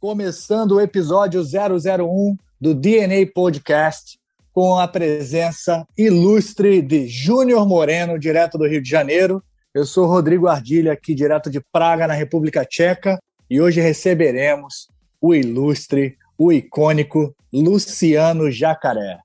começando o episódio 001 do DNA Podcast, com a presença ilustre de Júnior Moreno, direto do Rio de Janeiro. Eu sou Rodrigo Ardilha, aqui direto de Praga, na República Tcheca, e hoje receberemos o ilustre, o icônico Luciano Jacaré.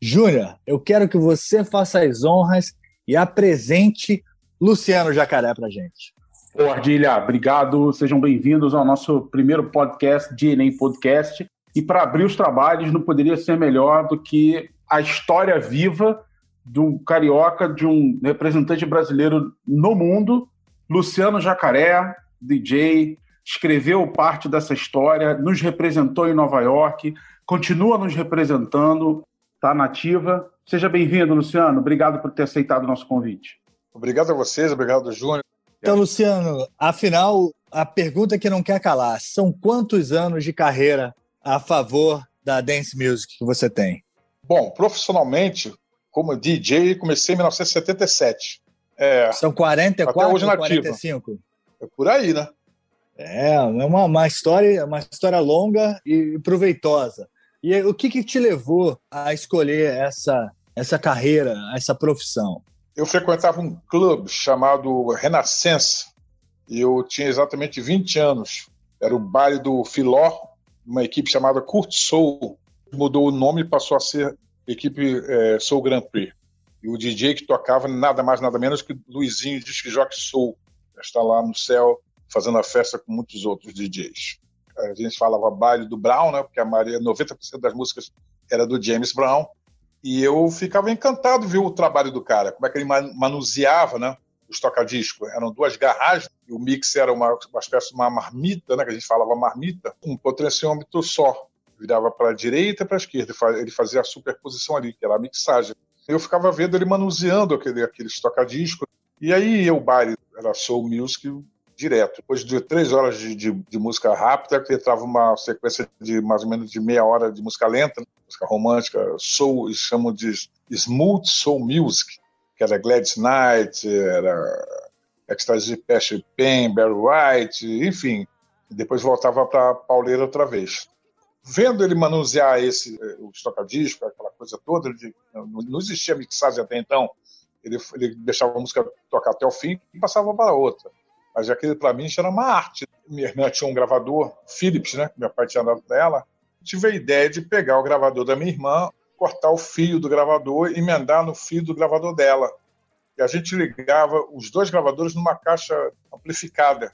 Júnior, eu quero que você faça as honras e apresente Luciano Jacaré para gente. Ô, obrigado. Sejam bem-vindos ao nosso primeiro podcast, DNA Podcast. E para abrir os trabalhos, não poderia ser melhor do que a história viva do carioca, de um representante brasileiro no mundo, Luciano Jacaré, DJ, escreveu parte dessa história, nos representou em Nova York, continua nos representando, está nativa. Seja bem-vindo, Luciano. Obrigado por ter aceitado o nosso convite. Obrigado a vocês, obrigado, Júnior. Então, Luciano, afinal, a pergunta que não quer calar: são quantos anos de carreira a favor da dance music que você tem? Bom, profissionalmente, como DJ, comecei em 1977. É, são 44 até hoje ou 45? É por aí, né? É, é uma, uma, história, uma história longa e proveitosa. E o que, que te levou a escolher essa, essa carreira, essa profissão? Eu frequentava um clube chamado Renascença eu tinha exatamente 20 anos. Era o baile do Filó, uma equipe chamada Kurt Soul. Mudou o nome e passou a ser equipe é, Soul Grand Prix. E o DJ que tocava nada mais, nada menos que Luizinho Disque Jockey Soul. Está lá no céu fazendo a festa com muitos outros DJs. A gente falava baile do Brown, né? Porque a maioria, 90% das músicas era do James Brown. E eu ficava encantado ver o trabalho do cara, como é que ele manuseava, né? Os tocadiscos. Eram duas garragens, e o mix era uma, uma espécie de uma marmita, né? Que a gente falava marmita, um potenciômetro só. Virava para a direita e para a esquerda. Ele fazia a superposição ali, que era a mixagem. Eu ficava vendo ele manuseando aquele, aqueles tocadiscos. E aí o baile era soul music direto. Depois de três horas de, de, de música rápida, entrava uma sequência de mais ou menos de meia hora de música lenta, música romântica, soul, eles chamam de smooth soul music, que era Gladys Knight, era Ecstasy Passion Pain, Barry White, enfim. Depois voltava para pauleira outra vez. Vendo ele manusear esse, eh, o tocadisco, aquela coisa toda, não existia mixagem até então, ele, ele deixava a música tocar até o fim e passava para outra. Mas aquilo para mim era uma arte. Minha irmã tinha um gravador, Philips, né? Meu pai tinha dado para ela. Tive a ideia de pegar o gravador da minha irmã, cortar o fio do gravador e emendar no fio do gravador dela. E a gente ligava os dois gravadores numa caixa amplificada.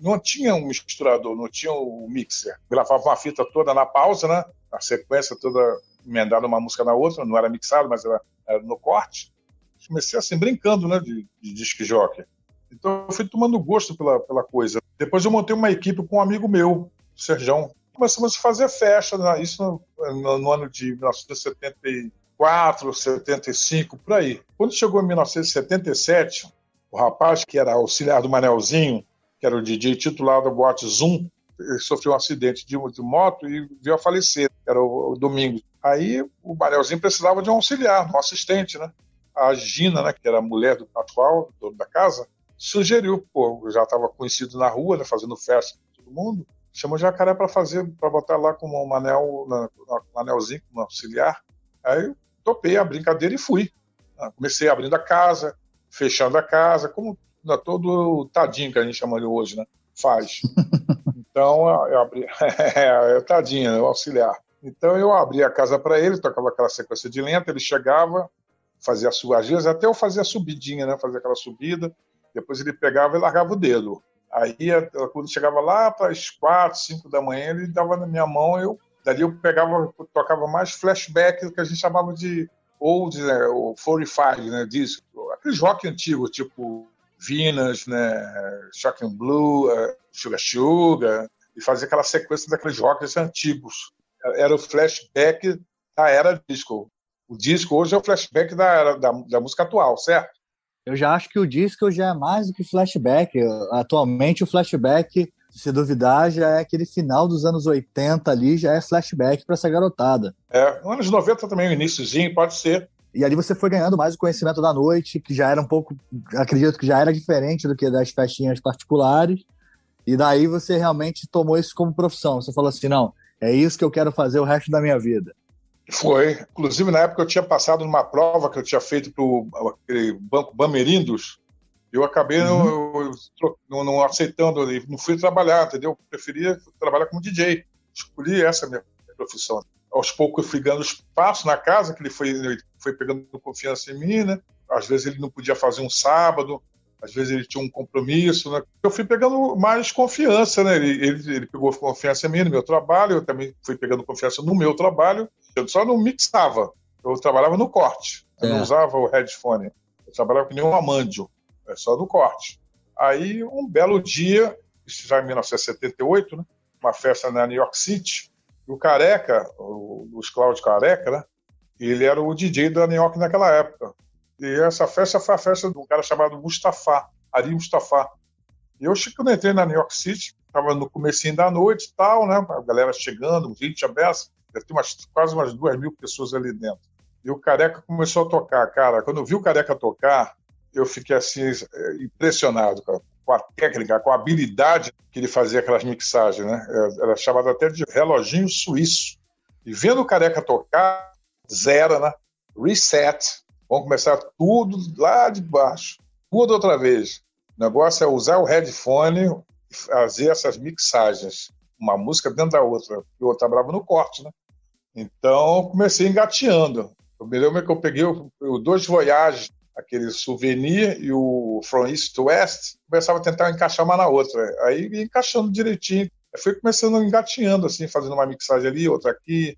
Não tinha um misturador, não tinha o um mixer. Gravava uma fita toda na pausa, né? A sequência toda emendada uma música na outra, não era mixado, mas era, era no corte. Comecei assim, brincando, né, de, de disc jockey. Então eu fui tomando gosto pela, pela coisa. Depois eu montei uma equipe com um amigo meu, o Serjão. Começamos a fazer festa, né? isso no, no, no, ano de 1974, 75, por aí. Quando chegou em 1977, o rapaz que era auxiliar do Manelzinho, que era o DJ titular da boate Zoom, sofreu um acidente de, de moto e veio a falecer, era o, o domingo. Aí o Manelzinho precisava de um auxiliar, um assistente, né? A Gina, né, que era a mulher do atual, dono da casa, sugeriu, pô, já estava conhecido na rua, né, fazendo festa com todo mundo, chamou o Jacaré para fazer, para botar lá como um anel, na, um anelzinho, como auxiliar. Aí topei a brincadeira e fui. Ah, comecei abrindo a casa, fechando a casa, como todo tadinho que a gente chama de hoje, né? Faz. Então, eu abri. é, é tadinho, é o auxiliar. Então, eu abri a casa para ele, tocava aquela sequência de lenta, ele chegava, fazia as suas vezes, até eu fazia a subidinha, né? Fazia aquela subida, depois ele pegava e largava o dedo. Aí, quando chegava lá para as quatro, cinco da manhã, ele dava na minha mão, eu dali eu pegava, tocava mais flashback, que a gente chamava de old, né, o 45, né, disco, aqueles rock antigo, tipo Venus, né, Shocking Blue, uh, Sugar Sugar, e fazia aquela sequência daqueles rocks antigos. Era o flashback da era disco. O disco hoje é o flashback da, era, da, da música atual, certo? Eu já acho que o disco já é mais do que flashback. Atualmente, o flashback, se duvidar, já é aquele final dos anos 80 ali, já é flashback para essa garotada. É, anos 90 também, o iníciozinho, pode ser. E ali você foi ganhando mais o conhecimento da noite, que já era um pouco, acredito que já era diferente do que das festinhas particulares. E daí você realmente tomou isso como profissão. Você falou assim: não, é isso que eu quero fazer o resto da minha vida. Foi. Inclusive, na época, eu tinha passado numa prova que eu tinha feito para o Banco Bamerindos. Eu acabei uhum. não, aceitando, não fui trabalhar, entendeu? Preferia trabalhar como DJ. Escolhi essa minha profissão. Aos poucos eu fui ganhando espaço na casa, que ele foi, ele foi pegando confiança em mim, né? Às vezes ele não podia fazer um sábado, às vezes ele tinha um compromisso, né? Eu fui pegando mais confiança, né? Ele, ele, ele, pegou confiança em mim no meu trabalho, eu também fui pegando confiança no meu trabalho. Eu só não mixava, eu trabalhava no corte, eu é. não usava o headphone. Eu trabalhava com nenhum amândio, é só no corte. Aí, um belo dia, isso já em 1978, né? Uma festa na New York City, o Careca, o Luiz Cláudio Careca, né? Ele era o DJ da New York naquela época. E essa festa foi a festa de um cara chamado Mustafa, Ari Mustafa. E eu, quando entrei na New York City, estava no comecinho da noite e tal, né? A galera chegando, gente aberta, deve ter umas, quase umas duas mil pessoas ali dentro. E o Careca começou a tocar. Cara, quando eu vi o Careca tocar, eu fiquei assim, é, impressionado com a técnica, com a habilidade que ele fazia aquelas mixagens, né? Era chamado até de reloginho suíço. E vendo o Careca tocar, zero, né? Reset, Vamos começar tudo lá de baixo, tudo outra vez. O negócio é usar o headphone e fazer essas mixagens, uma música dentro da outra. Eu trabalhava no corte, né? Então, comecei engateando. Eu me lembro que eu peguei o, dois Voyages, aquele Souvenir e o From East to West, começava a tentar encaixar uma na outra. Aí ia encaixando direitinho. Aí fui começando engateando, assim, fazendo uma mixagem ali, outra aqui.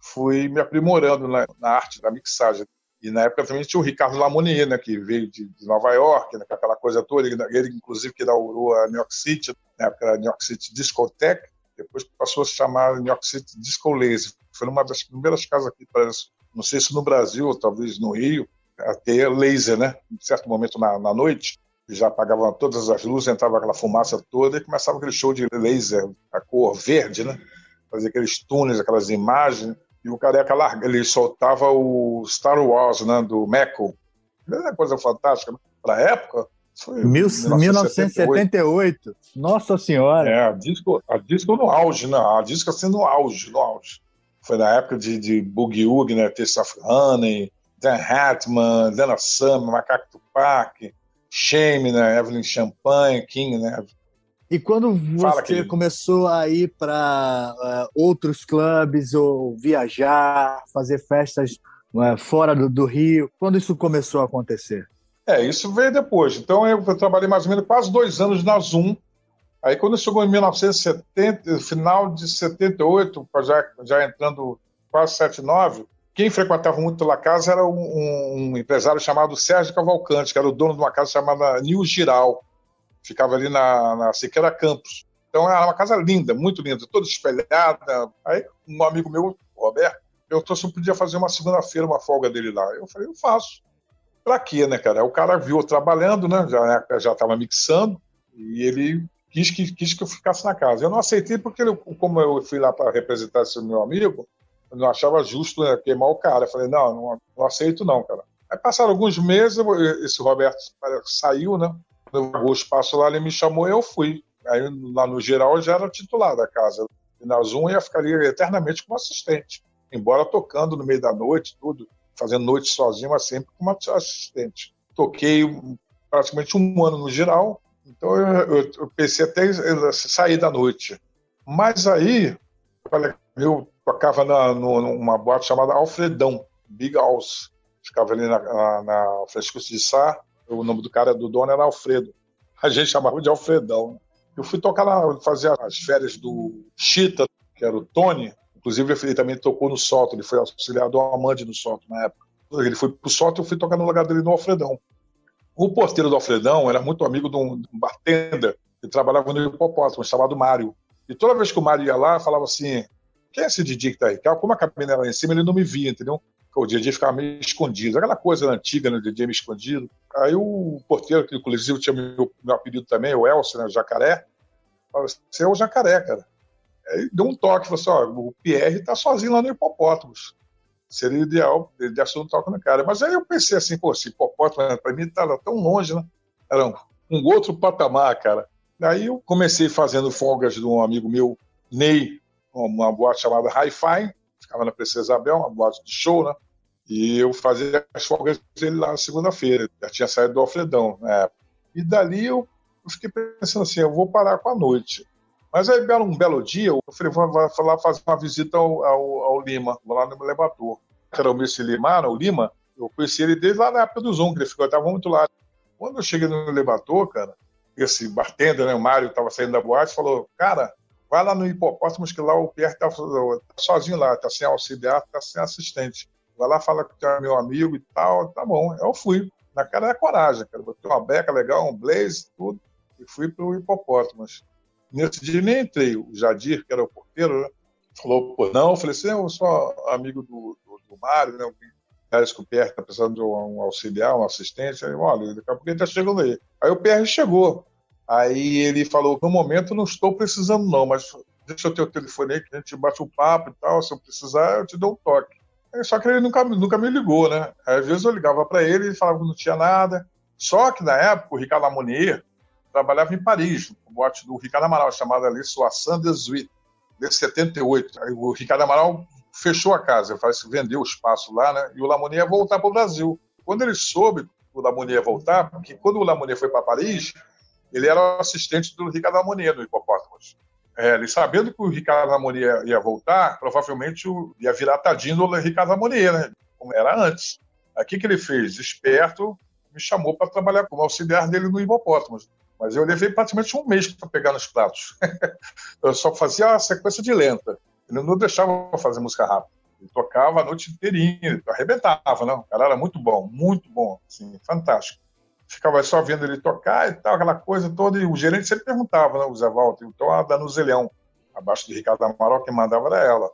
Fui me aprimorando na, na arte da mixagem. E na época também tinha o Ricardo Lamonier, né, que veio de, de Nova York, né, aquela coisa toda. Ele, ele, inclusive, que inaugurou a New York City, na época era New York City Discotheque, depois passou a se chamar New York City Disco Lazy. Foi uma das primeiras casas aqui, parece, não sei se no Brasil ou talvez no Rio, ter laser, né? Em certo momento na, na noite, já apagavam todas as luzes, entrava aquela fumaça toda e começava aquele show de laser, a cor verde, né? Fazia aqueles túneis, aquelas imagens. E o Careca larga, ele soltava o Star Wars, né, do Meco. É uma coisa fantástica. Né? Para a época, foi 1978. Nossa Senhora! É, a disco, a disco no auge, né? A disco assim no auge, no auge. Foi na época de, de Boogie Woogie, né? Taste of Honey, Dan Hatman, Dana Summer, Macaco Tupac, Shame, né? Evelyn Champagne, King, né? E quando você começou a ir para uh, eh, outros clubes ou viajar, fazer festas uh, fora do, do, Rio, quando isso começou a acontecer? É, isso veio depois. Então eu trabalhei mais ou menos quase dois anos na Zoom. Aí quando chegou em 1970, final de 78, já, já entrando quase 79, quem frequentava muito lá casa era um, um empresário chamado Sérgio Cavalcante, que era o dono de uma casa chamada Nil Giral ficava ali na, na Siqueira Campos. Então era uma casa linda, muito linda, toda espelhada. Aí um amigo meu, Roberto, eu podia fazer uma segunda-feira, uma folga dele lá. Eu falei, eu faço. Pra quê, né, cara? O cara viu trabalhando, né? Já já estava mixando e ele quis que, quis que eu ficasse na casa. Eu não aceitei porque, eu, como eu fui lá para representar esse meu amigo, eu não achava justo né, queimar o cara. Eu falei, não, não, não aceito não, cara. Aí passaram alguns meses, esse Roberto saiu, né? eu pagou o espaço lá, ele me chamou e eu fui. Aí lá no geral eu já era titular da casa. E na Zoom eu ia ficar ali eternamente como assistente. Embora tocando no meio da noite, tudo, fazendo noite sozinho, mas sempre como assistente. Toquei praticamente um ano no geral, então eu, eu, eu pensei até sair da noite. Mas aí, eu tocava na, numa boate chamada Alfredão, Big House. Ficava ali na, na, na de Sá, o nome do cara do dono era Alfredo. A gente chamava de Alfredão. Eu fui tocar lá, fazer as férias do Chita, que era o Tony. Inclusive, ele também tocou no Soto, ele foi auxiliar do Amande no Soto na época. Ele foi pro Soto e eu fui tocar no lugar dele no Alfredão. O porteiro do Alfredão era muito amigo de um, de bartender que trabalhava no hipopótamo, chamado Mário. E toda vez que o Mário ia lá, falava assim: quem é esse DJ que tá aí? Como a cabine era lá em cima, ele não me via, entendeu? o DJ ficava meio escondido, aquela coisa antiga, né, o DJ meio escondido. Aí o porteiro, que inclusive tinha meu, meu apelido também, o Elcio, né, o Jacaré, falou assim, você é o Jacaré, cara. Deu um toque, falou assim, ó, o Pierre tá sozinho lá no Hipopótamos. Seria ideal ele desse um toque no cara. Mas aí eu pensei assim, pô, esse hipopótamo, para mim, tá tão longe, né? Era um, um outro patamar, cara. Daí eu comecei fazendo folgas de um amigo meu, Ney, uma boate chamada Hi-Fi, ficava na Princesa Isabel, uma boate de show, né? E eu fazia as folgas dele lá na segunda-feira. Já tinha saído do Alfredão na época. E dali eu fiquei pensando assim, eu vou parar com a noite. Mas aí, um belo dia, eu falei, vou, vou lá fazer uma visita ao, ao, ao Lima, vou lá no elevador. Era o Messi Lima, o Lima, eu conheci ele desde lá na época do Zoom, que ele ficou, estava muito lá. Quando eu cheguei no elevador, cara, esse bartender, né, o Mário, estava saindo da boate, falou, cara, vai lá no Hipopótamo, que lá o Pierre está tá sozinho lá, está sem auxiliar, está sem assistente. Vai lá, fala que é meu amigo e tal, tá bom. Eu fui. Na cara da coragem, cara. Botei uma beca legal, um blaze, tudo, e fui para o Hipopótamos. Nesse dia nem entrei. O Jadir, que era o porteiro, né, falou, pô, não. Eu falei assim, eu sou amigo do, do, do Mário, né? O Pierre está precisando de um auxiliar, um assistente. Aí, olha, daqui a pouco ele está chegando aí. Aí o Pierre chegou. Aí ele falou: no momento não estou precisando, não, mas deixa eu ter o telefone aí que a gente bate um papo e tal. Se eu precisar, eu te dou um toque. Só que ele nunca, nunca me ligou, né? Às vezes eu ligava para ele e falava que não tinha nada. Só que na época o Ricardo Amonier trabalhava em Paris, no bote do Ricardo Amaral, chamado ali Soissons de Suite, de 78. Aí o Ricardo Amaral fechou a casa, vendeu o espaço lá, né? E o Lamonier ia voltar para o Brasil. Quando ele soube que o Lamonier ia voltar, porque quando o Lamonier foi para Paris, ele era assistente do Ricardo Lamonier no Hipopótamos. É, ele sabendo que o Ricardo Lamonier ia voltar, provavelmente ia virar tadinho do Ricardo Lamonier, né? Como era antes. O que ele fez? Esperto, me chamou para trabalhar como auxiliar dele no Hipopótamos. Mas eu levei praticamente um mês para pegar nos pratos. eu só fazia a sequência de lenta. Ele não deixava fazer música rápida. Ele tocava a noite inteirinha, arrebentava, não. O cara era muito bom, muito bom, assim, fantástico. Ficava só vendo ele tocar e tal, aquela coisa toda. E o gerente sempre perguntava, né, o Zé Walter, então a Danuzelhão, abaixo de Ricardo Amaral, quem mandava era ela.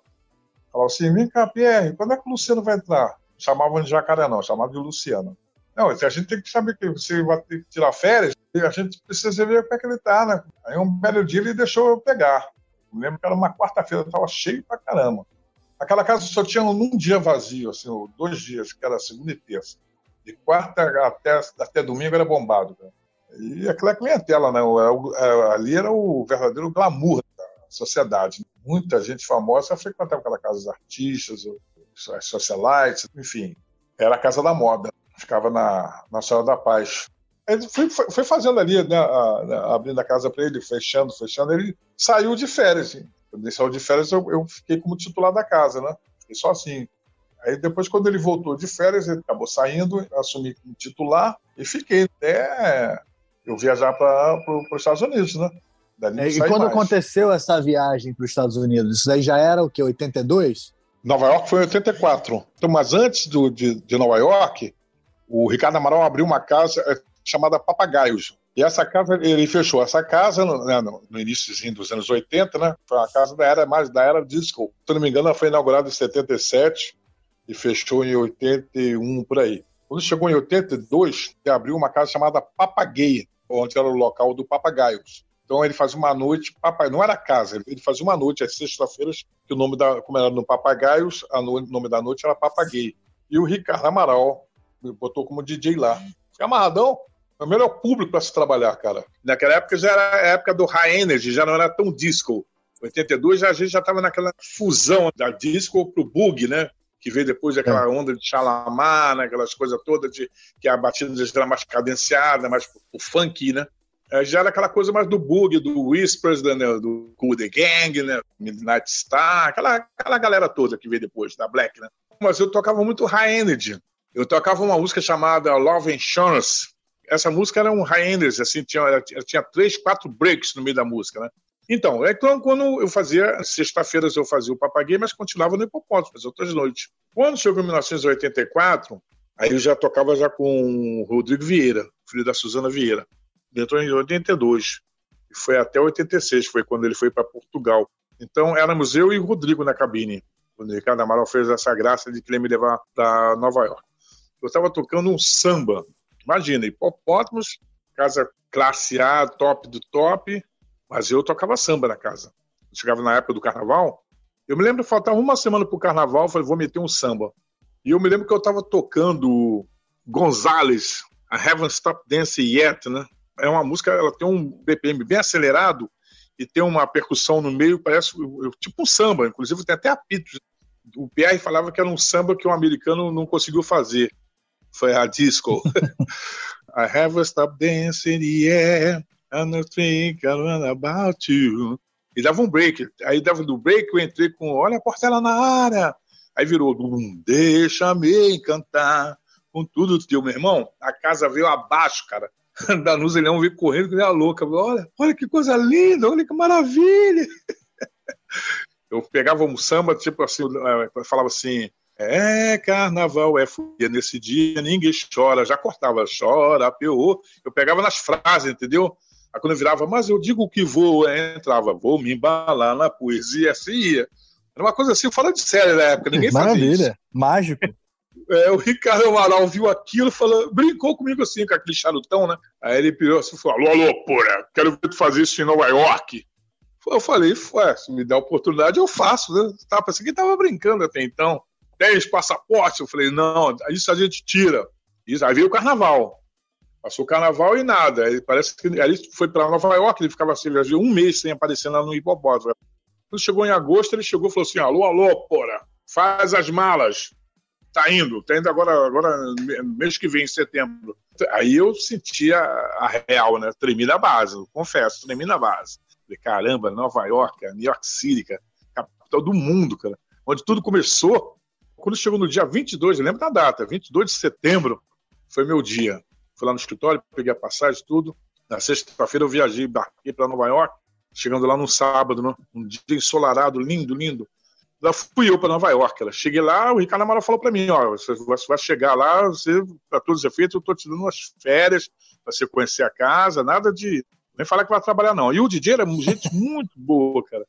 Falava assim: vem cá, Pierre, quando é que o Luciano vai entrar? Chamavam de Jacaré, não, chamavam de Luciano. Não, a gente tem que saber que você vai ter que tirar férias, a gente precisa ver como é que ele tá, né? Aí um belo dia ele deixou eu pegar. Eu lembro que era uma quarta-feira, estava cheio pra caramba. Aquela casa só tinha um dia vazio, assim, dois dias, que era segunda e terça. De quarta até, até domingo era bombado. Cara. E aquela clientela, né? É, ali era o verdadeiro glamour da sociedade. Muita gente famosa frequentava aquela casa dos artistas, as socialites, enfim. Era a casa da moda. Ficava na, na Senhora da Paz. Ele foi, fazendo ali, né, a, a, abrindo a casa para ele, fechando, fechando. Ele saiu de férias. Assim. Quando ele saiu de férias, eu, eu, fiquei como titular da casa, né? Fiquei só assim. Aí depois, quando ele voltou de férias, ele acabou saindo, assumi como titular e fiquei até eu viajar para os Estados Unidos, né? É, e quando mais. aconteceu essa viagem para os Estados Unidos? Isso daí já era o que, 82? Nova York foi em 84. Então, mas antes do, de, de Nova York, o Ricardo Amaral abriu uma casa, chamada Papagaios. E essa casa, ele fechou essa casa no, né, no início dos anos 80, né? Foi uma casa da era mais da era disco. Se não me engano, ela foi inaugurada em 77 e fechou em 81 por aí. Quando chegou em 82, ele abriu uma casa chamada Papagaio, onde era o local do Papagaios. Então ele fazia uma noite, papai, não era casa, ele fazia uma noite às sextas-feiras, que o nome da, como era no Papagaios, o nome da noite era Papagaio. E o Ricardo Amaral botou como DJ lá. Fica amarradão, é o melhor público para se trabalhar, cara. Naquela época já era a época do high energy, já não era tão disco. Em 82 a gente já estava naquela fusão da disco pro bug, né? Que veio depois daquela é. onda de Chalamar, né? aquelas coisas todas de que a batida já era mais cadenciada, mais o funk, né? É, já era aquela coisa mais do bug, do Whispers, né? do Cool The Gang, né? Midnight Star, aquela, aquela galera toda que veio depois, da Black, né? Mas eu tocava muito high energy. Eu tocava uma música chamada Love Insurance, essa música era um high enders, assim, tinha, tinha três, quatro breaks no meio da música, né? Então, é quando eu fazia, sexta-feiras eu fazia o Papaguei, mas continuava no Hipopótamo, fazia outras noites. Quando chegou em 1984, aí eu já tocava já com o Rodrigo Vieira, filho da Suzana Vieira. Entrou em 82 e foi até 86, foi quando ele foi para Portugal. Então éramos eu e o Rodrigo na cabine, o Ricardo Amaral fez essa graça de querer me levar para Nova York. Eu estava tocando um samba, Imagina, hipopótamos, casa classe A, top do top, mas eu tocava samba na casa. Eu chegava na época do carnaval, eu me lembro que faltava uma semana pro carnaval, eu falei, vou meter um samba. E eu me lembro que eu estava tocando Gonzales, a Haven't Stop Dancing Yet, né? É uma música, ela tem um BPM bem acelerado e tem uma percussão no meio, parece tipo um samba, inclusive tem até apitos. O Pierre falava que era um samba que um americano não conseguiu fazer. Foi a disco. I have stopped dancing in the air, and I think about you. E dava um break. Aí dava do break, eu entrei com Olha a Portela na área. Aí virou Deixa-me encantar com tudo teu, meu irmão. A casa veio abaixo, cara. Danusa Leão veio correndo que nem a louca. Olha, olha que coisa linda, olha que maravilha. Eu pegava um samba, tipo assim, eu falava assim, é carnaval, é folia nesse dia, ninguém chora, já cortava, chora, peô. Eu pegava nas frases, entendeu? Aí quando eu virava, mas eu digo que vou, entrava, vou me embalar na poesia, assim ia. Era uma coisa assim, fora de série na época, ninguém Maravilha, fazia isso. mágico. É, o Ricardo Amaral viu aquilo, falou, brincou comigo assim, com aquele charutão, né? Aí ele pirou assim falou: alô, alô, porra, quero ver tu fazer isso em Nova York. Eu falei, se me der oportunidade, eu faço, né? Tava pensando que tava brincando até então. Dez passaportes, eu falei, não, isso a gente tira. Isso, aí veio o carnaval. Passou o carnaval e nada. Aí parece que aí foi para Nova York, ele ficava assim, viajou um mês sem aparecer lá no hipopótamo. Quando chegou em agosto, ele chegou e falou assim: alô, alô, porra, faz as malas. Tá indo, tá indo agora, agora mês que vem, em setembro. Aí eu sentia a real, né? Tremi na base, confesso, tremi na base. Falei, caramba, Nova York, New York City, cara, capital do mundo, cara. Onde tudo começou. Quando chegou no dia 22, eu lembro da data, 22 de setembro, foi meu dia fui lá no escritório, peguei a passagem, tudo. Na sexta-feira eu viajei, embarquei para Nova York, chegando lá no sábado, né? um dia ensolarado, lindo, lindo. Lá fui eu para Nova York. Ela. Cheguei lá, o Ricardo Amaro falou para mim: ó, você vai chegar lá, você, para todos os efeitos, eu estou te dando umas férias para você conhecer a casa, nada de. Nem falar que vai trabalhar, não. E o DJ era gente muito boa, cara.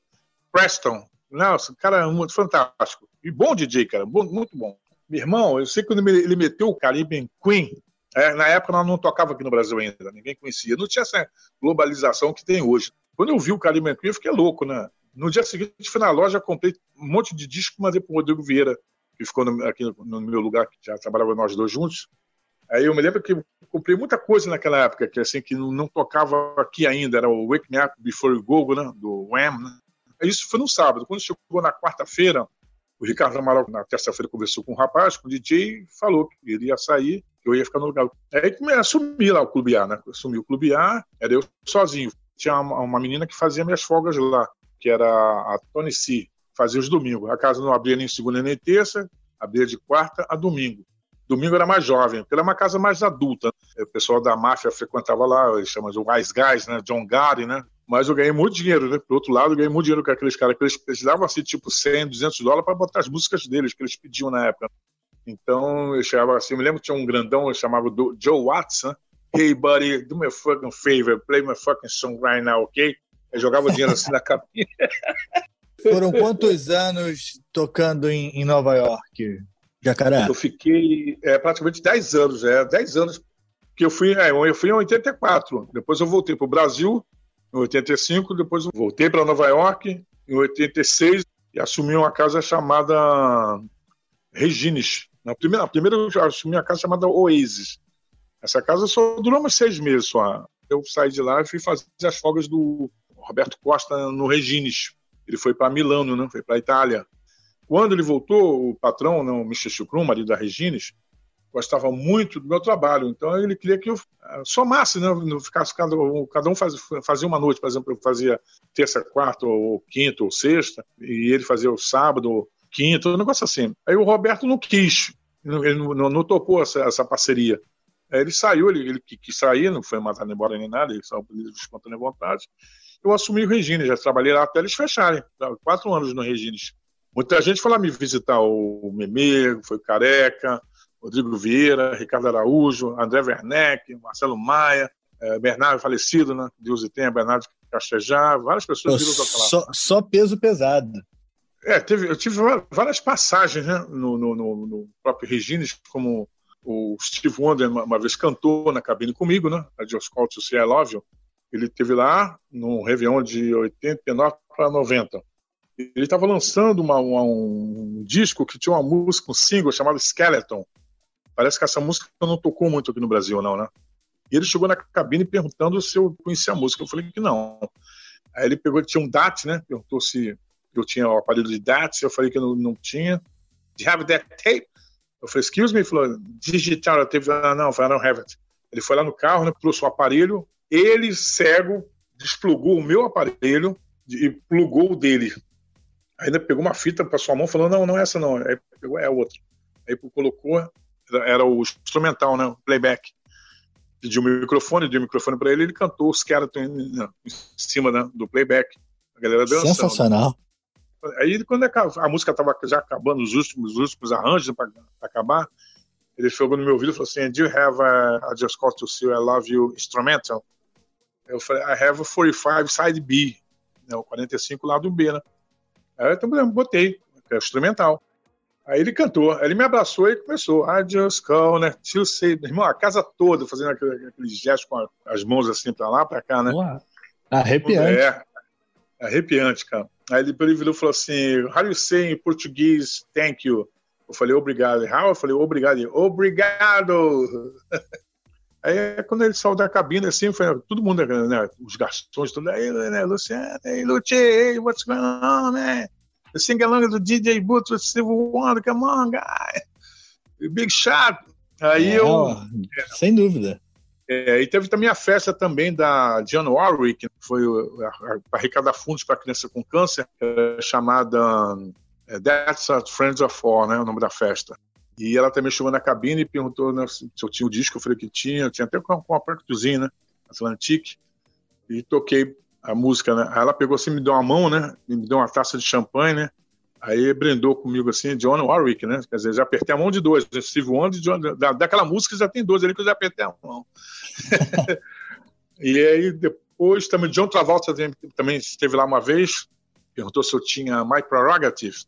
Preston, nossa, cara muito fantástico. E bom DJ, cara, bom, muito bom. Meu irmão, eu sei que quando ele meteu o Caribe em Queen, é, na época nós não tocava aqui no Brasil ainda, ninguém conhecia. Não tinha essa globalização que tem hoje. Quando eu vi o Caribe Queen, eu fiquei louco, né? No dia seguinte, fui na loja, comprei um monte de disco mandei para o Rodrigo Vieira, que ficou no, aqui no meu lugar, que já trabalhava nós dois juntos. Aí eu me lembro que eu comprei muita coisa naquela época, que assim que não, não tocava aqui ainda, era o Wake Me Up Before You Go, né? Do Wham, né? Isso foi no sábado. Quando chegou na quarta-feira, o Ricardo Amaral, na terça-feira, conversou com um rapaz, com o DJ, falou que ele ia sair que eu ia ficar no lugar. Aí assumi lá o Clube A, né? Assumi o Clube A, era eu sozinho. Tinha uma, menina que fazia minhas folgas lá, que era a Tony C, fazia os domingos. A casa não abria nem segunda nem terça, abria de quarta a domingo. Domingo era mais jovem, porque era uma casa mais adulta. O pessoal da máfia frequentava lá, eles chamam de Wise Guys, né? John Gary, né? Mas eu ganhei muito dinheiro, né? Por outro lado, eu ganhei muito dinheiro com aqueles caras que eles, eles davam assim, tipo 100, 200 dólares para botar as músicas deles, que eles pediam na época. Então eu chamava assim, eu me lembro que tinha um grandão, eu chamava do Joe Watson. Hey buddy, do me a fucking favor, play my fucking song right now, ok? Eu jogava o dinheiro assim na cabine. Foram quantos anos tocando em, em Nova York, Jacaré? Eu fiquei é, praticamente 10 anos, é, 10 anos que eu fui, é, eu fui em 84, depois eu voltei para o Brasil em 85, depois voltei para Nova York em 86 e assumi uma casa chamada Regines, na primeira, primeira eu assumi a casa chamada Oasis. Essa casa só durou uns seis meses só. Eu saí de lá e fui fazer as folgas do Roberto Costa no Regines. Ele foi para Milano, né? foi para Itália. Quando ele voltou, o patrão, né, o Mr. Chucrum, marido da Regines, gostava muito do meu trabalho. Então ele queria que eu eh, somasse, né? Não ficasse cada, cada um fazia, fazia uma noite, por exemplo, eu fazia terça, quarta, ou quinta, ou sexta, e ele fazia o sábado, quinto, um negócio assim. Aí o Roberto não quis, ele não, não, não essa, essa parceria. Aí ele saiu, ele, ele quis sair, não foi mandado embora nem nada, ele saiu por espontânea vontade. Eu assumi o Regines, já trabalhei lá até eles fecharem, quatro anos no Regines. Muita gente foi lá me visitar, o Meme, foi Careca, Rodrigo Vieira, Ricardo Araújo, André Werneck, Marcelo Maia, é, Bernardo falecido, né? Deus e tenha, Bernardo Castejar, várias pessoas viram só, só peso pesado. É, teve, eu tive várias passagens né, no, no, no, próprio Regines, como o Steve Wonder uma, uma, vez cantou na cabine comigo, né? A Just Call to Say I Love You. Ele teve lá no Réveillon de 89 para 90. Ele estava lançando uma, uma, um disco que tinha uma música, um single chamado Skeleton. Parece que essa música não tocou muito aqui no Brasil, não, né? E ele chegou na cabine perguntando se eu conhecia a música. Eu falei que não. Aí ele pegou, tinha um DAT, né? Perguntou se eu tinha o aparelho de DAT. Eu falei que eu não, não tinha. Do you have that tape? Eu falei, excuse me. Ele falou, digital. Eu teve, ah, não, eu falei, I don't have it. Ele foi lá no carro, né, trouxe o aparelho. Ele, cego, desplugou o meu aparelho e plugou o dele. Ainda pegou uma fita para sua mão, falou: não, não é essa não. Aí pegou, é outra. Aí colocou, era o instrumental, né? O playback. Pediu o microfone, deu o microfone para ele, ele cantou os caras em cima né, do playback. A galera dançando. Sensacional. Aí, quando a música estava já acabando, os últimos, os últimos arranjos para acabar, ele chegou no meu ouvido e falou assim: Do you have a, I just called to see I love you instrumental? Eu falei: I have a 45 side B, né, o 45 lado B, né? Aí eu botei, é instrumental. Aí ele cantou, ele me abraçou e começou. I just call, né? To say, irmão, a casa toda fazendo aquele, aquele gesto com as mãos assim pra lá, pra cá, né? Ué, arrepiante. É, arrepiante, cara. Aí ele virou e falou assim: How you say in português thank you? Eu falei obrigado. How? Eu falei obrigado. Obrigado! Aí quando ele saiu da cabine, assim, foi todo mundo, né, os garçons, tudo aí, né, Luciano, hey, Luci, hey, what's going on, man? The sing along do DJ Boots with Civil Wonder, come on, guy. Big shot. Aí é, eu. Sem dúvida. É, e teve também a festa também da Diane Warwick, que foi para arrecadar fundos para criança com câncer, é, chamada é, That's a Friends of Four, né, o nome da festa. E ela também chegou na cabine e perguntou né, se eu tinha o disco. Eu falei que tinha. Eu tinha até com uma percussão, né? Atlantic. E toquei a música, né? Aí ela pegou assim, me deu uma mão, né? Me deu uma taça de champanhe, né? Aí brindou comigo assim, John Warwick, né? Quer dizer, já apertei a mão de dois. Steve Wonder John, da, daquela música já tem dois ali que eu já apertei a mão. e aí depois também, John Travolta também, esteve lá uma vez, perguntou se eu tinha My Prerogative,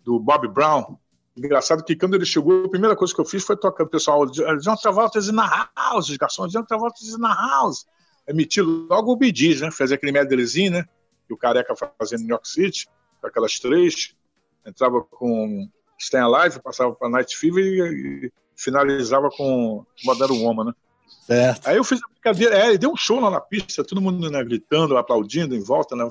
do Bob Brown. Engraçado que quando ele chegou, a primeira coisa que eu fiz foi tocar o pessoal, John Travolta is in the house, os garçons, John Travolta is in the house. Emitir logo o Bidis, né? Fazer aquele medleyzinho, né? Que o Careca fazia em New York City, com aquelas três. Entrava com Stay Alive, passava para Night Fever e, e finalizava com Modern Woman, né? Certo. Aí eu fiz a brincadeira, é, deu um show lá na pista, todo mundo né, gritando, aplaudindo em volta, né?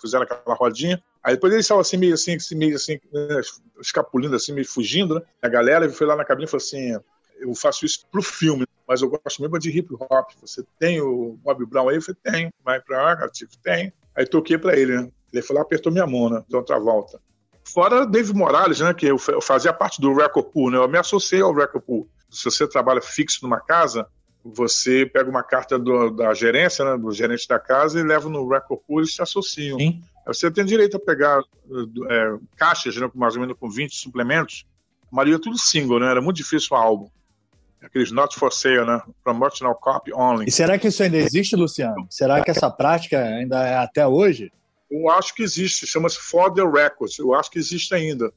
Fizeram aquela rodinha. Aí depois eles estavam assim, meio assim, meio assim, né, escapulindo, assim, meio fugindo, né? A galera foi lá na cabine e falou assim: eu faço isso pro filme, mas eu gosto mesmo de hip hop. Você tem o Bob Brown aí? Eu falei, tem. Vai pra tem. Aí toquei pra ele, né? Ele falou, apertou minha mão, né? Deu outra volta. Fora Dave Morales, né? Que eu fazia parte do Record Pool, né? Eu me associei ao Record Pool. Se você trabalha fixo numa casa, você pega uma carta do, da gerência, né, do gerente da casa, e leva no Record Pool e se associam. Sim. Você tem direito a pegar é, caixas, né, mais ou menos com 20 suplementos. A maioria tudo single, né? Era muito difícil o álbum. Aqueles not for sale, né? Promotional copy only. E será que isso ainda existe, Luciano? Será que essa prática ainda é até hoje? Eu acho que existe. Chama-se For the Records. Eu acho que existe ainda.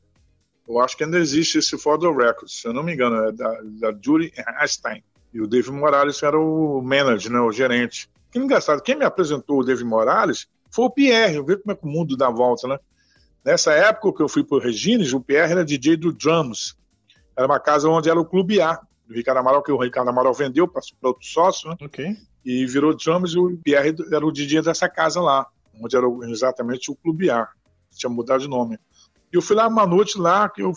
Eu acho que ainda existe esse For the Records. Se eu não me engano, é da, da Judy Einstein. E o David Morales era o manager, né, o gerente. Que engraçado, quem me apresentou o David Morales foi o Pierre. Eu vi como é que o mundo dá volta, né? Nessa época que eu fui para o Regines, o Pierre era DJ do Drums. Era uma casa onde era o Clube A, do Ricardo Amaral, que o Ricardo Amaral vendeu para outro sócio, né? Ok. E virou Drums e o Pierre era o DJ dessa casa lá, onde era exatamente o Clube A. Tinha mudado de nome. E eu fui lá uma noite lá, que eu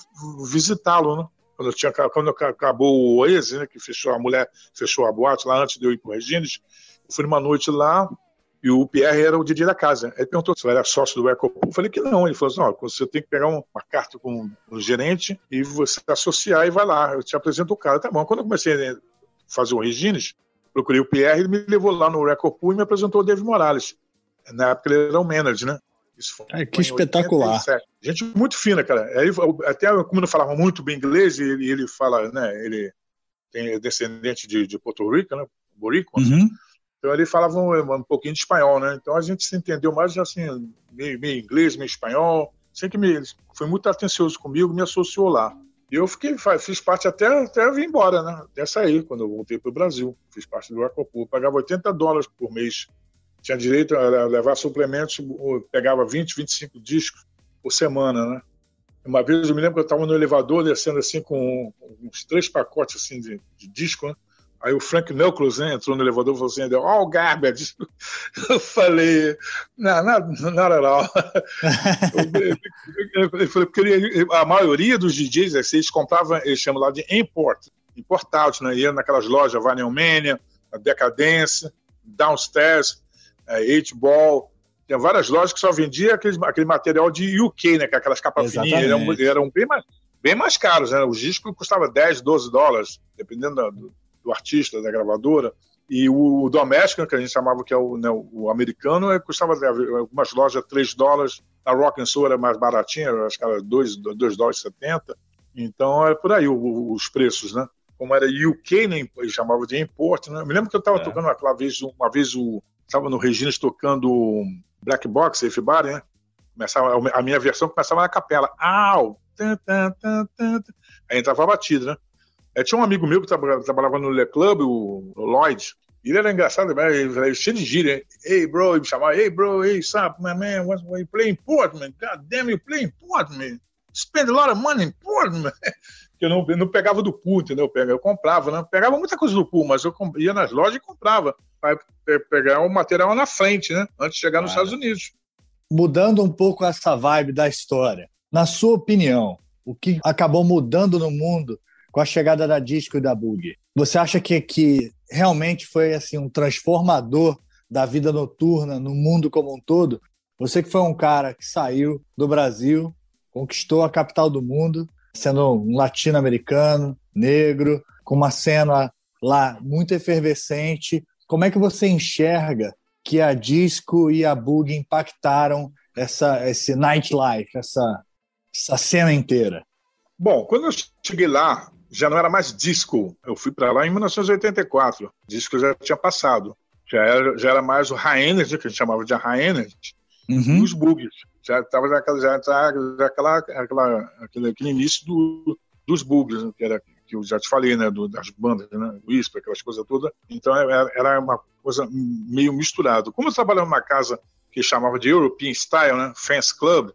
visitá-lo, né? quando, tinha, quando acabou o Oasis, né, que fechou a mulher, fechou a boate lá antes de eu ir para o Regines, eu fui numa noite lá e o Pierre era o DJ da casa. Ele perguntou se eu era sócio do Ecopool. Eu falei que não. Ele falou assim: não, você tem que pegar uma carta com o gerente e você associar e vai lá. Eu te apresento o cara. Tá bom. Quando eu comecei a fazer o Regines, procurei o Pierre, ele me levou lá no Recopool e me apresentou o David Morales. Na época ele era o manager, né? Isso foi, é, que espetacular. 87. Gente muito fina, cara. Aí, até como não falava muito bem inglês, ele, ele fala, né? Ele tem descendente de, de Porto Rico, né? Borico. Uhum. Então ele falava um, um, pouquinho de espanhol, né? Então a gente se entendeu mais assim, meio, meio inglês, meio espanhol. Sempre me foi muito atencioso comigo, me associou lá. E eu fiquei, fiz parte até, até vir embora, né? Até sair, quando eu voltei para o Brasil. Fiz parte do Acopur. Pagava 80 dólares por mês tinha direito a levar suplementos, pegava 20, 25 discos por semana, né? Uma vez eu me lembro que eu estava no elevador descendo assim com uns três pacotes assim de, de disco, né? Aí o Frank Knuckles né, entrou no elevador e falou assim, all garbage. Eu falei, não, not, not at all. eu falei, porque a maioria dos DJs, assim, eles compravam, eles chamam lá de import, importados, né? Ia naquelas lojas, Vinyl Mania, a Decadência, Downstairs, é, H-Ball, tinha várias lojas que só vendia aquele, aquele material de UK, né? Que é aquelas capas fininhas, eram, eram bem, mais, bem mais caros, né? Os discos custavam 10, 12 dólares, dependendo do, do artista, da gravadora. E o, doméstico, que a gente chamava que é o, né, o americano, é, custava algumas lojas 3 dólares. A Rock and Soul era mais baratinha, acho que era 2, 2 dólares e 70. Então é por aí o, os preços, né? Como era UK, né, eles chamavam de import. Né? Eu me lembro que eu estava é. tocando uma vez, uma vez o estava no Regina tocando Black Box, Safe Bar, né? Começava, a minha versão começava na capela. Au! Aí entrava a batida, né? É, tinha um amigo meu que trabalhava no Le Club, o, Lloyd, e ele era engraçado, ele era cheio de gíria. Hey, bro, ele me chamava, hey, bro, hey, sup, my man, what, what you play in Portman? God damn, you play in Portman. Spend a lot of money in Portman. que eu não, eu não pegava do pool, entendeu? Eu, eu comprava, né? Pegava muita coisa do pool, mas eu ia nas lojas e comprava. Para pegar o material na frente, né? Antes de chegar nos Estados Unidos. Mudando um pouco essa vibe da história, na sua opinião, o que acabou mudando no mundo com a chegada da disco e da boogie? Você acha que, que realmente foi assim um transformador da vida noturna no mundo como um todo? Você que foi um cara que saiu do Brasil, conquistou a capital do mundo, sendo um latino-americano, negro, com uma cena lá muito efervescente. Como é que você enxerga que a disco e a boogie impactaram essa, esse nightlife, essa, essa cena inteira? Bom, quando eu cheguei lá, já não era mais disco. Eu fui para lá em 1984. O disco já tinha passado. Já era, já era mais o high energy, que a gente chamava de high energy, uhum. e os bugs. Já estava já, já, já aquela, aquela, aquele, aquele início do, dos bugs, né, que era que eu já te falei, né, do, das bandas, né, o Whisper, aquelas coisas todas. Então era, era uma coisa meio misturado. Como eu trabalhava numa casa que chamava de European Style, né, Fans Club,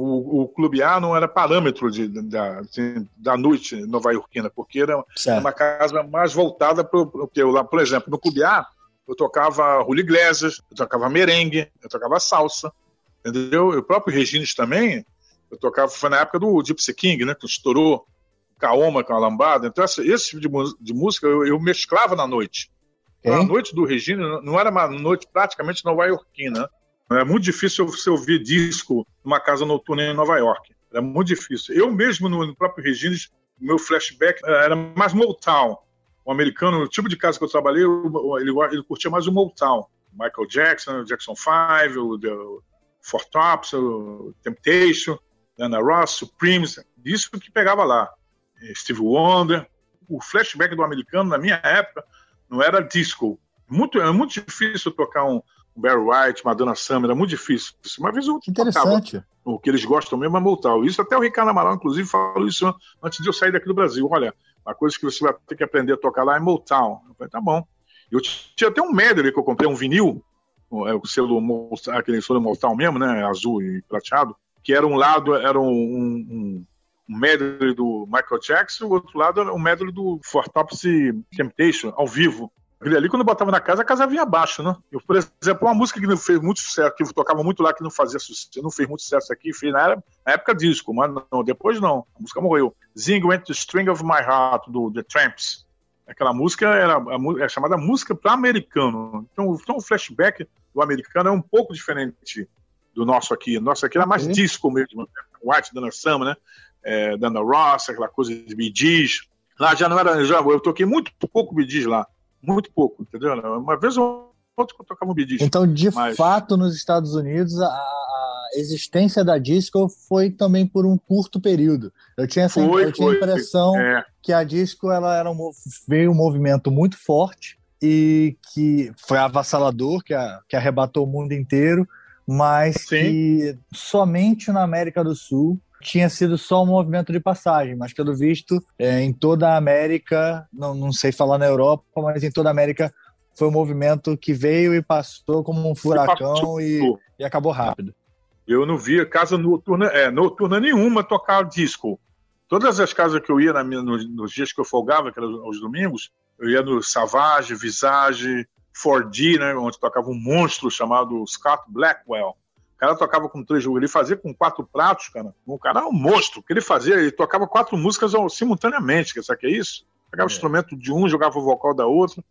o, o Clube A não era parâmetro de, de, de, da noite nova-iorquina, porque era certo. uma casa mais voltada para o que eu lá, por exemplo, no Clube A, eu tocava Julio Iglesias, eu tocava merengue, eu tocava salsa, entendeu? o próprio Regines também, eu tocava, foi na época do Gypsy King, né, que estourou Kaoma com a lambada, então esse, esse tipo de, de música eu, eu, mesclava na noite. Então, a noite do Regina não era uma noite praticamente nova-iorquina, né? É muito difícil você ouvir disco numa casa noturna em Nova York. É muito difícil. Eu mesmo, no, próprio Regines, meu flashback era mais Motown. O americano, o tipo de casa que eu trabalhei, ele, ele curtia mais o Motown. Michael Jackson, Jackson 5, o, o Four Tops, o Temptation, Anna Ross, Supremes, isso que pegava lá. Steve Wonder. O flashback do americano, na minha época, não era disco. Muito, é muito difícil tocar um, Barry White, Madonna Summer, é muito difícil. Uma vez eu Interessante. O que eles gostam mesmo é Motown. Isso até o Ricardo Amaral, inclusive, falou isso antes de eu sair daqui do Brasil. Olha, uma coisa que você vai ter que aprender a tocar lá é Motown. Eu falei, tá bom. Eu tinha até um medley que eu comprei, um vinil, é o selo, aquele selo Motown mesmo, né, azul e prateado, que era um lado, era um, um, um medley do Michael Jackson, o outro lado era um medley do Four Tops Temptation, ao vivo. Ali, quando eu botava na casa, a casa vinha abaixo, né? Eu, por exemplo, uma música que não fez muito sucesso, que eu tocava muito lá, que não fazia sucesso, não fez muito sucesso aqui, fez na, na época disco, mas não, depois não. A música morreu. Zing Went to String of My Heart, do The Tramps. Aquela música era é chamada música para americano. Então, então, o flashback do americano é um pouco diferente do nosso aqui. Nosso aqui era mais uhum. disco mesmo. Né? White, Dana Summer, né? É, Dana Ross, aquela coisa de Bee Gees. Lá já não era. Já, eu toquei muito pouco Bee Gees lá muito pouco, entendeu? Uma vez ou outra que eu tocava um bidisco. Então, de mas... fato, nos Estados Unidos, a existência da disco foi também por um curto período. Eu tinha, essa, foi, eu tinha a impressão é. que a disco ela era um, veio um movimento muito forte e que foi avassalador, que, a, que arrebatou o mundo inteiro, mas Sim. que somente na América do Sul tinha sido só um movimento de passagem, mas pelo visto, é, em toda a América, não, não sei falar na Europa, mas em toda a América foi um movimento que veio e passou como um furacão e, e, acabou rápido. Eu não via casa noturna, é, noturna nenhuma tocar disco. Todas as casas que eu ia na, nos, nos dias que eu folgava, que eram os domingos, Eu ia no Savage, Visage, 4D, né, onde tocava um monstro chamado Scott Blackwell. O cara tocava com três ele fazia com quatro pratos, cara. O cara é um monstro. O que ele fazia, ele tocava quatro músicas simultaneamente, sabe que é isso? Pegava é. o instrumento de um, jogava o vocal da outra.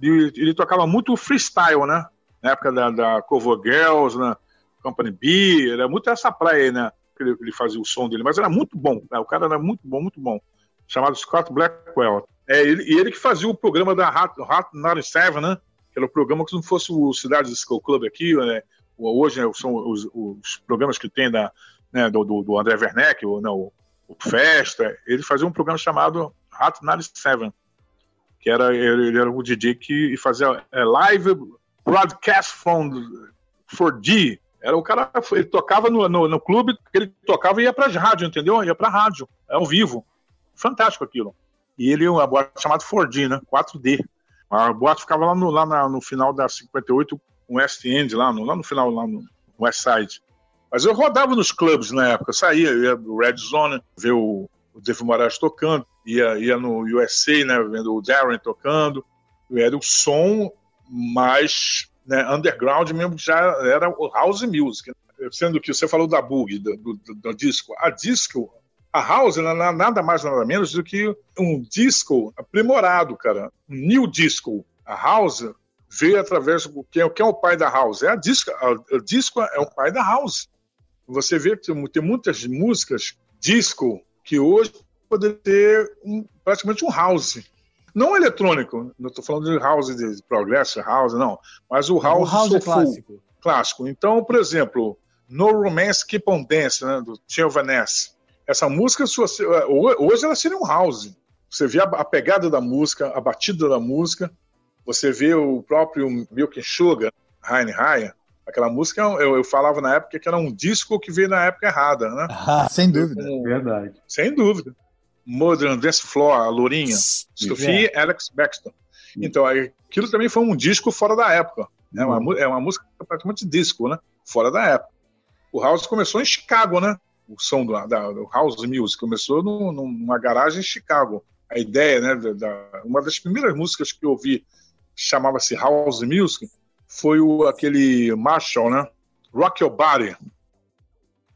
Ele, ele tocava muito freestyle, né? Na época da, da Cover Girls, né? Company B, era muito essa praia aí, né? Que ele, ele, fazia o som dele, mas era muito bom. Né? O cara era muito bom, muito bom. Chamado Scott Blackwell. É, ele, e ele que fazia o programa da Hot, Hot 97, né? Que era o programa que não fosse o Cidade School Club aqui, né? Hoje né, são os, os, programas que tem da, né, do, do, André Werneck, o, né, o, Festa. Ele fazia um programa chamado Hot 97, que era ele era o DJ que fazia é, live broadcast from 4D. Era o cara, ele tocava no, no, no clube, ele tocava e ia para as rádios, entendeu? Ia para rádio, ao vivo. Fantástico aquilo. E ele, uma boate chamada 4D, né? 4D. A boate ficava lá no, lá na, no final da 58, com West End, lá no, lá no final, lá no West Side. Mas eu rodava nos clubes na época, saía, ia do Red Zone, ver o, o Dave Moraes tocando, ia, ia no USA, né, vendo o Darren tocando. Era o som mais né, underground mesmo, já era o house music. Sendo que você falou da bug, do, do, do disco. A disco, a house nada mais nada menos do que um disco aprimorado, cara. Um new disco. A house veio através do quem, quem é o pai da house? É a disco. A, a disco é o pai da house. Você vê que tem, muitas músicas disco que hoje poderia ter um, praticamente um house. Não eletrônico, não estou falando de house de progresso, house, não. Mas o house, o house clássico. clássico. Então, por exemplo, No Romance Keep on Dance, né, do Tio Vanessa. Essa música, hoje ela seria um house. Você vê a, pegada da música, a batida da música. Você vê o próprio Milk Sugar, Heine Raya. Aquela música, eu, eu, falava na época que era um disco que veio na época errada, né? Ah, sem dúvida. Verdade. Sem dúvida. Modern Dance Floor, a Lourinha, Sophie é. Alex Baxter. Então, aquilo também foi um disco fora da época. Né? Uma, uhum. é uma música praticamente disco, né? Fora da época. O House começou em Chicago, né? O som do, da, do House Music começou no, numa garagem em Chicago. A ideia, né? Da, da, uma das primeiras músicas que eu ouvi chamava-se House Music foi o, aquele Marshall, né? Rock Your Body.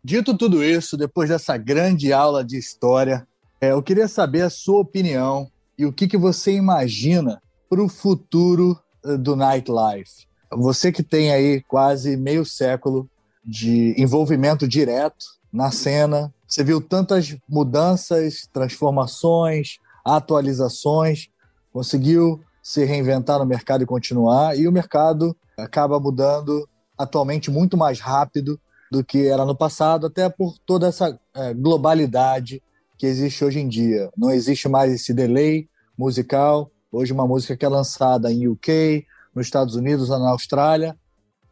Dito tudo isso, depois dessa grande aula de história, é, eu queria saber a sua opinião e o que, que você imagina para o futuro eh, do nightlife. Você que tem aí quase meio século de envolvimento direto na cena, você viu tantas mudanças, transformações, atualizações, conseguiu se reinventar no mercado e continuar, e o mercado acaba mudando atualmente muito mais rápido do que era no passado, até por toda essa é, globalidade que existe hoje em dia. Não existe mais esse delay musical. Hoje, uma música que é lançada em UK, nos Estados Unidos, na Austrália,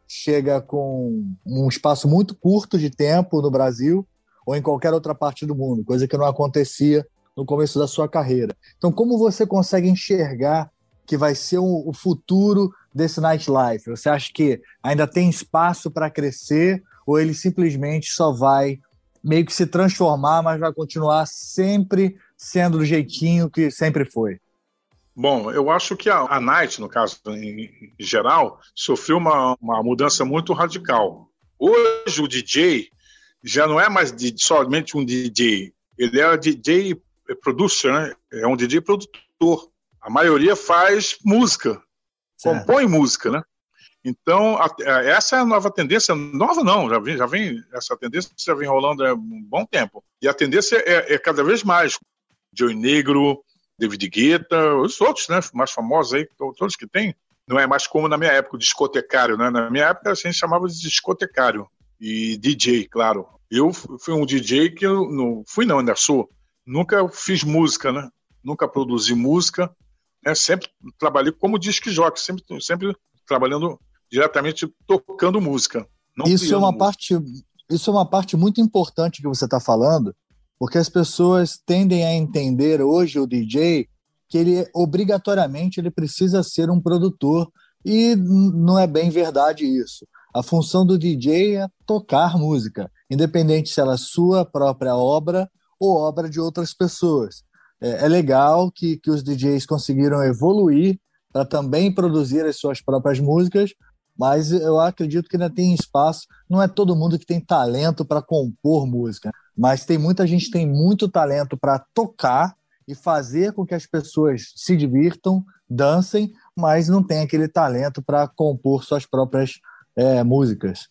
chega com um espaço muito curto de tempo no Brasil ou em qualquer outra parte do mundo, coisa que não acontecia no começo da sua carreira. Então, como você consegue enxergar que vai ser o futuro desse nightlife? Você acha que ainda tem espaço para crescer ou ele simplesmente só vai meio que se transformar, mas vai continuar sempre sendo do jeitinho que sempre foi? Bom, eu acho que a, a Night, no caso em, geral, sofreu uma, uma mudança muito radical. Hoje o DJ já não é mais somente um DJ, ele é DJ producer, né? é um DJ produtor. A maioria faz música, certo. compõe música, né? Então, a, a, essa é a nova tendência, nova não, já vem, já vem, essa tendência já vem rolando há um bom tempo. E a tendência é, é cada vez mais. Joey Negro, David Guetta, os outros, né, mais famosos aí, todos que tem. Não é mais como na minha época, o discotecário, né? Na minha época a gente chamava de discotecário e DJ, claro. Eu fui um DJ que eu não fui não, ainda sou. Nunca fiz música, né? Nunca produzi música. Né? Sempre trabalhei como disc jockey, sempre, sempre trabalhando diretamente tocando música. isso é uma música. parte, isso é uma parte muito importante que você está falando, porque as pessoas tendem a entender hoje o DJ que ele obrigatoriamente ele precisa ser um produtor e não é bem verdade isso. A função do DJ é tocar música, independente se ela é sua própria obra ou obra de outras pessoas. É, é legal que, que os DJs conseguiram evoluir para também produzir as suas próprias músicas, mas eu acredito que ainda tem espaço. Não é todo mundo que tem talento para compor música, mas tem muita gente que tem muito talento para tocar e fazer com que as pessoas se divirtam, dancem, mas não tem aquele talento para compor suas próprias é, músicas.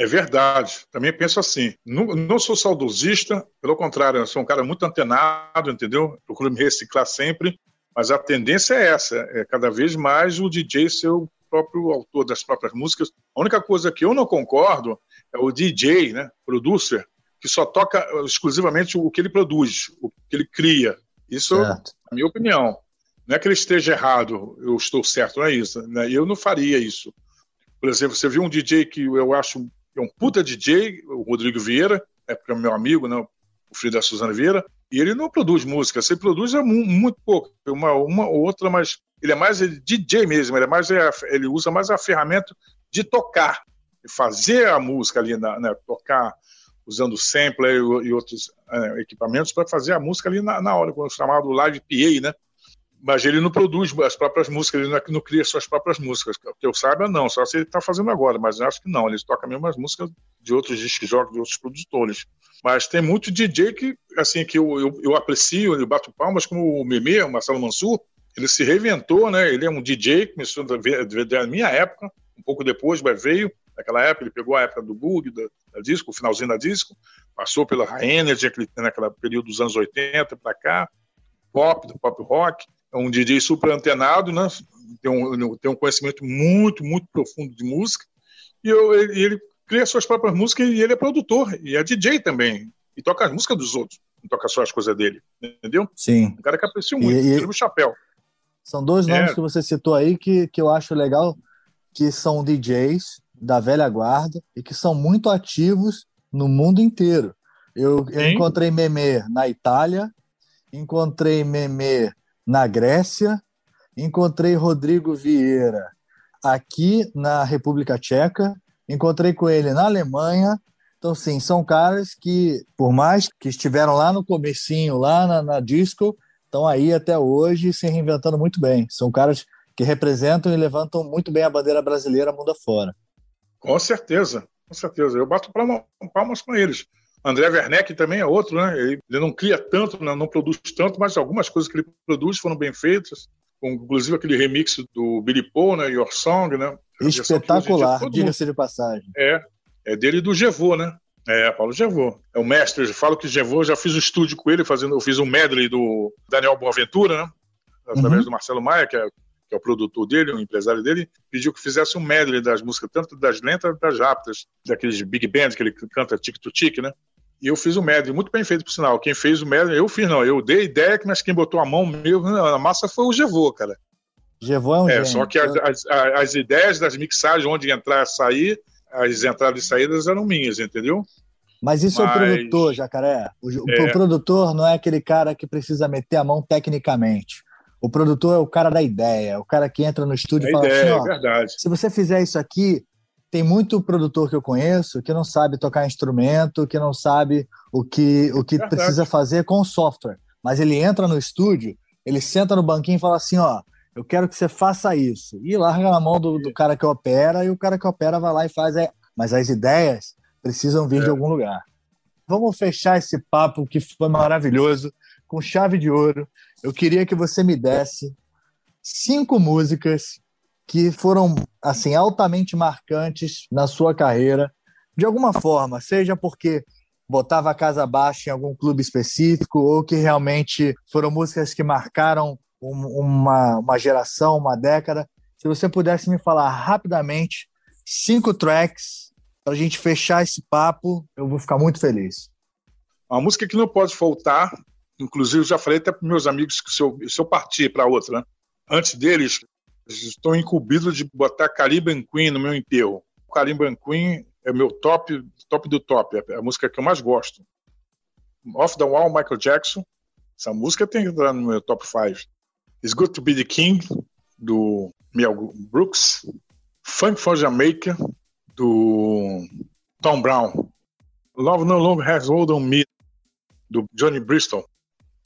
É verdade. Também penso assim. Não, não, sou saudosista, pelo contrário, sou um cara muito antenado, entendeu? Procuro me reciclar sempre, mas a tendência é essa: é cada vez mais o DJ ser o próprio autor das próprias músicas. A única coisa que eu não concordo é o DJ, né, producer, que só toca exclusivamente o que ele produz, o que ele cria. Isso é a minha opinião. Não é que ele esteja errado, eu estou certo, não é isso. Né? Eu não faria isso. Por exemplo, você viu um DJ que eu acho é um puta DJ, o Rodrigo Vieira, é porque é meu amigo, né, o filho da Suzana Vieira, e ele não produz música, ele produz é muito pouco, uma, uma ou outra, mas ele é mais DJ mesmo, ele, é mais, é ele usa mais a ferramenta de tocar, de fazer a música ali, na, né, tocar usando sampler e, outros é, equipamentos para fazer a música ali na, na hora, o chamado live PA, né? Mas ele não produz as próprias músicas, ele não, não cria suas próprias músicas. Que eu saiba, não, só se ele está fazendo agora, mas acho que não, ele toca mesmo as músicas de outros discos de outros produtores. Mas tem muito DJ que, assim, que eu, eu, eu aprecio, eu bato palmas, como o Meme, o Marcelo Mansur, ele se reinventou, né? Ele é um DJ, começou na minha época, um pouco depois, mas veio naquela época, ele pegou a época do bug, da, da disco, o finalzinho da disco, passou pela Energy, aquele, naquele período dos anos 80 para cá, pop, do pop rock, é um DJ super antenado, né? Tem um, tem um conhecimento muito, muito profundo de música, e eu, ele, ele cria suas próprias músicas e ele é produtor, e é DJ também, e toca as músicas dos outros, não toca só as coisas dele, entendeu? Sim. Um cara que aprecio muito, e, tira o chapéu. São dois nomes é. que você citou aí que, que eu acho legal, que são DJs da velha guarda e que são muito ativos no mundo inteiro. Eu, eu encontrei Meme na Itália, encontrei Meme na Grécia, encontrei Rodrigo Vieira aqui na República Tcheca, encontrei com ele na Alemanha. Então, sim, são caras que, por mais que estiveram lá no comecinho, lá na, na disco, estão aí até hoje se reinventando muito bem. São caras que representam e levantam muito bem a bandeira brasileira mundo afora. Com certeza, com certeza. Eu bato palmas com eles. André Werneck também é outro, né? Ele, não cria tanto, não, produz tanto, mas algumas coisas que ele produz foram bem feitas. Inclusive aquele remix do Billy Paul, né? Your Song, né? Espetacular, diga-se de passagem. É, é dele e do Gevô, né? É, Paulo Gevô. É o mestre, eu falo que Gevô, já fiz o um estúdio com ele, fazendo, eu fiz um medley do Daniel Boaventura, né? Através uhum. do Marcelo Maia, que é que é o produtor dele, o empresário dele, pediu que fizesse um medley das músicas, tanto das lentas das rápidas, daqueles big bands que ele canta tic-to-tic, né? E eu fiz o medley, muito bem feito, por sinal. Quem fez o medley, eu fiz, não. Eu dei ideia, mas quem botou a mão meu, na massa foi o Gevô, cara. Gevô é um é, gênio. Só que as, as, as, ideias das mixagens, onde entrar e sair, as entradas e saídas eram minhas, entendeu? Mas isso mas... é o produtor, Jacaré. O, é. o produtor não é aquele cara que precisa meter a mão tecnicamente. O produtor é o cara da ideia, o cara que entra no estúdio e fala ideia, assim: ó, é se você fizer isso aqui, tem muito produtor que eu conheço que não sabe tocar instrumento, que não sabe o que, o que precisa fazer com o software. Mas ele entra no estúdio, ele senta no banquinho e fala assim: ó, eu quero que você faça isso. E larga na mão do, do cara que opera, e o cara que opera vai lá e faz. É... Mas as ideias precisam vir é. de algum lugar. Vamos fechar esse papo que foi maravilhoso, com chave de ouro eu queria que você me desse cinco músicas que foram assim altamente marcantes na sua carreira, de alguma forma, seja porque botava a casa abaixo em algum clube específico ou que realmente foram músicas que marcaram uma, uma geração, uma década. Se você pudesse me falar rapidamente cinco tracks para a gente fechar esse papo, eu vou ficar muito feliz. Uma música que não pode faltar Inclusive, já falei até para meus amigos que se eu, se eu partir para outra, né? antes deles, estou incumbido de botar Caribbean Queen no meu enterro. Caribbean Queen é meu top, top do top, é a música que eu mais gosto. Off the Wall, Michael Jackson. Essa música tem que entrar no meu top 5. It's Good to Be the King, do Mel Brooks. Funk for Jamaica, do Tom Brown. Love No Longer Has Hold on Me, do Johnny Bristol.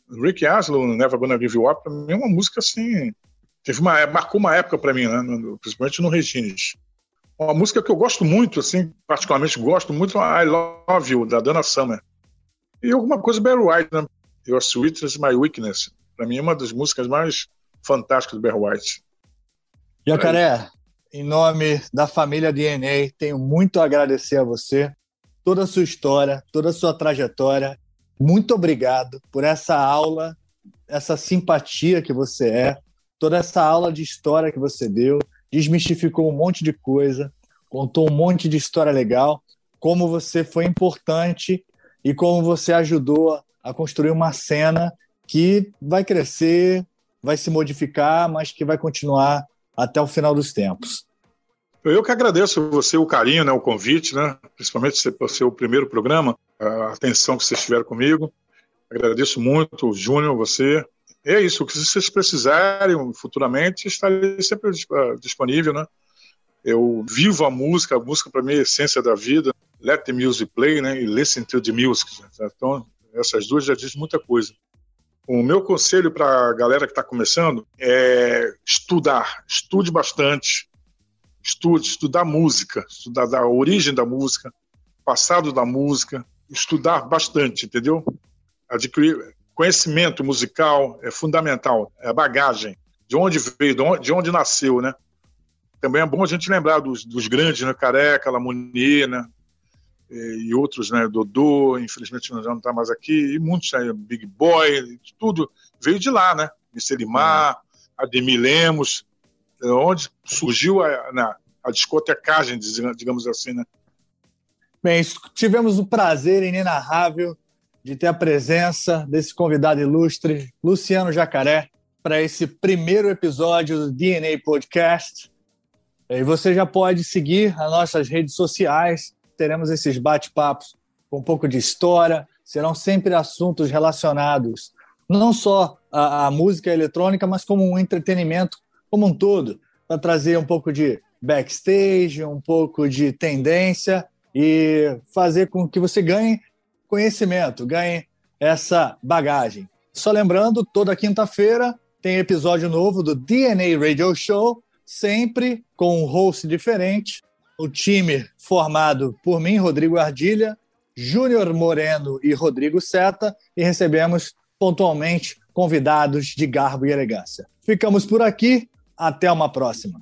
Rick Aslow, Never Gonna Give You Up, pra mim é uma música assim. Teve uma, marcou uma época para mim, né? principalmente no Regines. Uma música que eu gosto muito, assim, particularmente gosto muito, I Love You, da Dana Summer. E alguma coisa Barry White, né? Your Sweetness My Weakness. Para mim é uma das músicas mais fantásticas do Barry White. Jacaré, em nome da família DNA, tenho muito a agradecer a você, toda a sua história, toda a sua trajetória muito obrigado por essa aula, essa simpatia que você é, toda essa aula de história que você deu, desmistificou um monte de coisa, contou um monte de história legal, como você foi importante e como você ajudou a construir uma cena que vai crescer, vai se modificar, mas que vai continuar até o final dos tempos. Eu que agradeço você o carinho, né, o convite, né, principalmente por ser o primeiro programa, a atenção que vocês tiveram comigo. Agradeço muito, Júnior, você. É isso, o que vocês precisarem futuramente, estarei sempre disponível, né? Eu vivo a música, a música para mim é a essência da vida. Let the music play, né? E listen to the music. Então, essas duas já dizem muita coisa. O meu conselho para a galera que está começando é estudar, estude bastante, estude, estudar música, estudar a origem da música, passado da música, estudar bastante, entendeu? Adquirir conhecimento musical é fundamental, é a bagagem, de onde veio, de onde, de onde nasceu, né? Também é bom a gente lembrar dos, dos grandes, né? Careca, Lamonier, né? E, outros, né? Dodô, infelizmente já não está mais aqui, e muitos, né? Big Boy, tudo veio de lá, né? Micelimar, é. Ademir Lemos, onde surgiu a, na, a discotecagem, digamos assim, né? Bem, tivemos o prazer inenarrável de ter a presença desse convidado ilustre, Luciano Jacaré, para esse primeiro episódio do DNA Podcast. E você já pode seguir as nossas redes sociais, teremos esses bate-papos com um pouco de história, serão sempre assuntos relacionados não só à, à música eletrônica, mas como um entretenimento como um todo, para trazer um pouco de backstage, um pouco de tendência e fazer com que você ganhe conhecimento, ganhe essa bagagem. Só lembrando, toda quinta-feira tem episódio novo do DNA Radio Show, sempre com um host diferente. O time formado por mim, Rodrigo Ardilha, Júnior Moreno e Rodrigo Seta, e recebemos pontualmente convidados de garbo e elegância. Ficamos por aqui, até uma próxima.